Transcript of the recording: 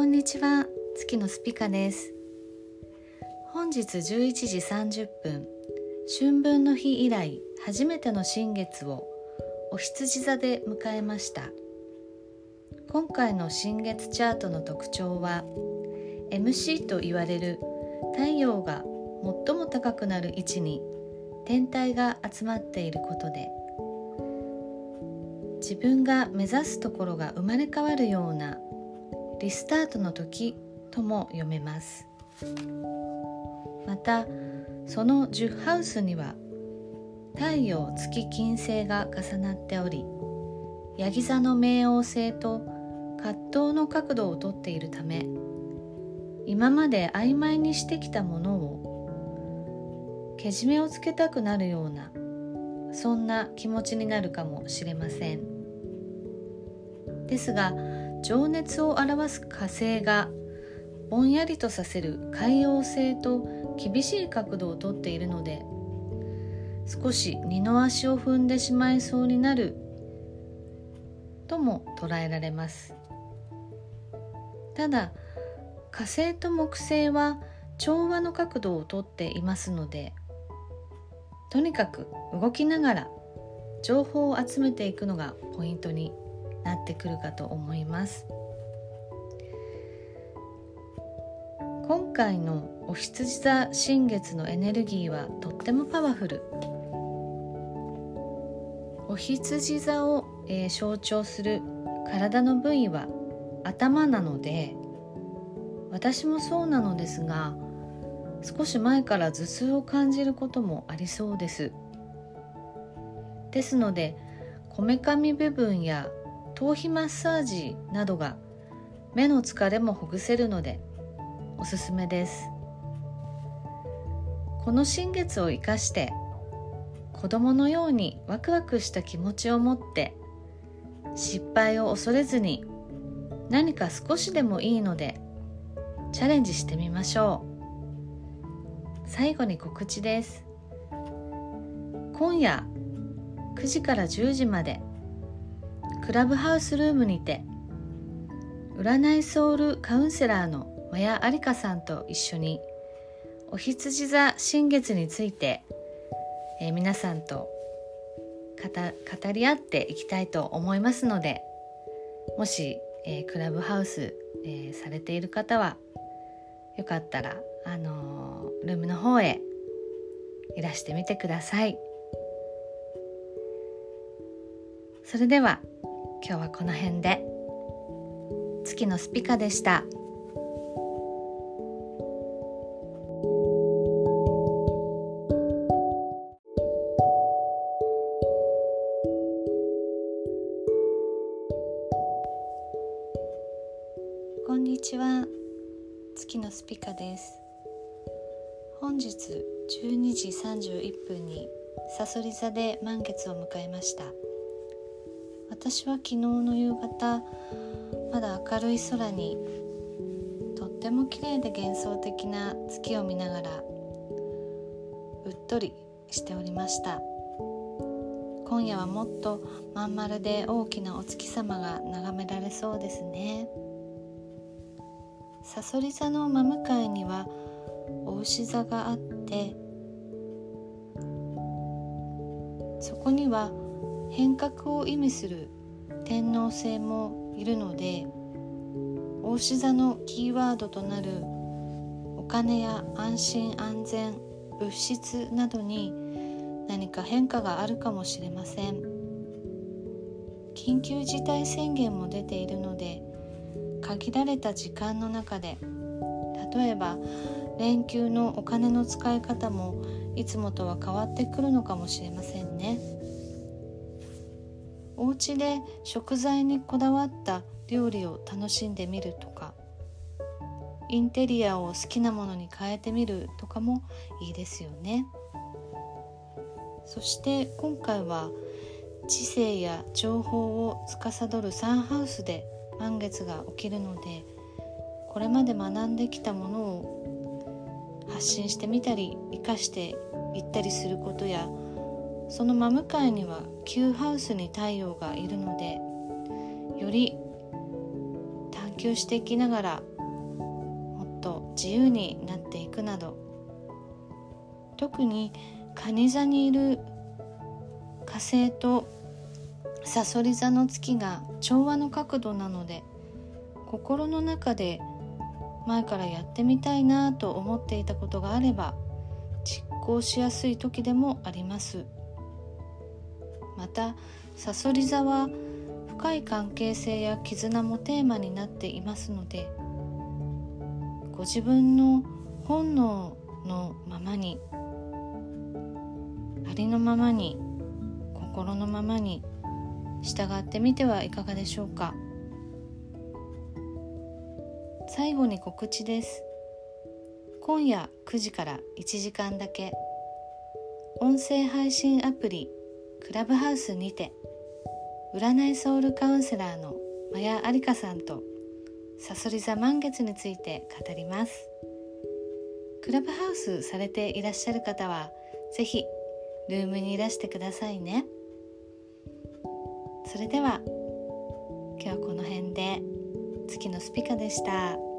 こんにちは。月のスピカです。本日11時30分。春分の日以来初めての新月をお羊座で迎えました。今回の新月チャートの特徴は MC と言われる太陽が最も高くなる位置に天体が集まっていることで自分が目指すところが生まれ変わるようなリスタートの時とも読めます。またその10ハウスには太陽月金星が重なっておりヤギ座の冥王星と葛藤の角度をとっているため今まで曖昧にしてきたものをけじめをつけたくなるようなそんな気持ちになるかもしれません。ですが情熱を表す火星がぼんやりとさせる海洋星と厳しい角度をとっているので少し二の足を踏んでしまいそうになるとも捉えられます。ただ火星と木星は調和の角度をとっていますのでとにかく動きながら情報を集めていくのがポイントになってくるかと思います。今回のお羊座新月のエネルギーはとってもパワフル。お羊座を、えー、象徴する体の部位は頭なので私もそうなのですが少し前から頭痛を感じることもありそうです。ですのでこめかみ部分や頭皮マッサージなどが目の疲れもほぐせるのでおすすめです。この新月を生かして子供のようにワクワクした気持ちを持って失敗を恐れずに何か少しでもいいのでチャレンジしてみましょう。最後に告知です。今夜9時から10時までクラブハウスルームにて占いソウルカウンセラーのマヤアリカさんと一緒にお羊座新月について、えー、皆さんと語り合っていきたいと思いますのでもし、えー、クラブハウス、えー、されている方はよかったら、あのルームの方へいらしてみてください。それでは今日はこの辺で。月のスピカでした。こんにちは。月のスピカです。本日12時31分にさそり座で満月を迎えました。私は昨日の夕方まだ明るい空にとっても綺麗で幻想的な月を見ながらうっとりしておりました。今夜はもっとまん丸で大きなお月様が眺められそうですね。さそり座の真向かいにはお牛座があってそこには変革を意味する天皇星もいるので大志座のキーワードとなるお金や安心安全物質などに何か変化があるかもしれません緊急事態宣言も出ているので限られた時間の中で例えば連休のお金の使い方もいつもとは変わってくるのかもしれませんね。お家で食材にこだわった料理を楽しんでみるとかインテリアを好きなものに変えてみるとかもいいですよね。そして今回は知性や情報を司るサンハウスで満月が起きるのでこれまで学んできたものを発信してみたり生かしていったりすることやその真向かいには旧ハウスに太陽がいるのでより探求していきながらもっと自由になっていくなど特に蟹座にいる火星とさそり座の月が調和の角度なので心の中で前からやってみたいなと思っていたことがあれば実行しやすい時でもあります。またさそり座は深い関係性や絆もテーマになっていますのでご自分の本能のままにありのままに心のままに従ってみてはいかがでしょうか。最後に告知です。今夜9時から1時間だけ音声配信アプリクラブハウスにて占いソウルカウンセラーのマヤアリカさんとさそり座満月について語りますクラブハウスされていらっしゃる方はぜひルームにいらしてくださいねそれでは今日はこの辺で月のスピカでした。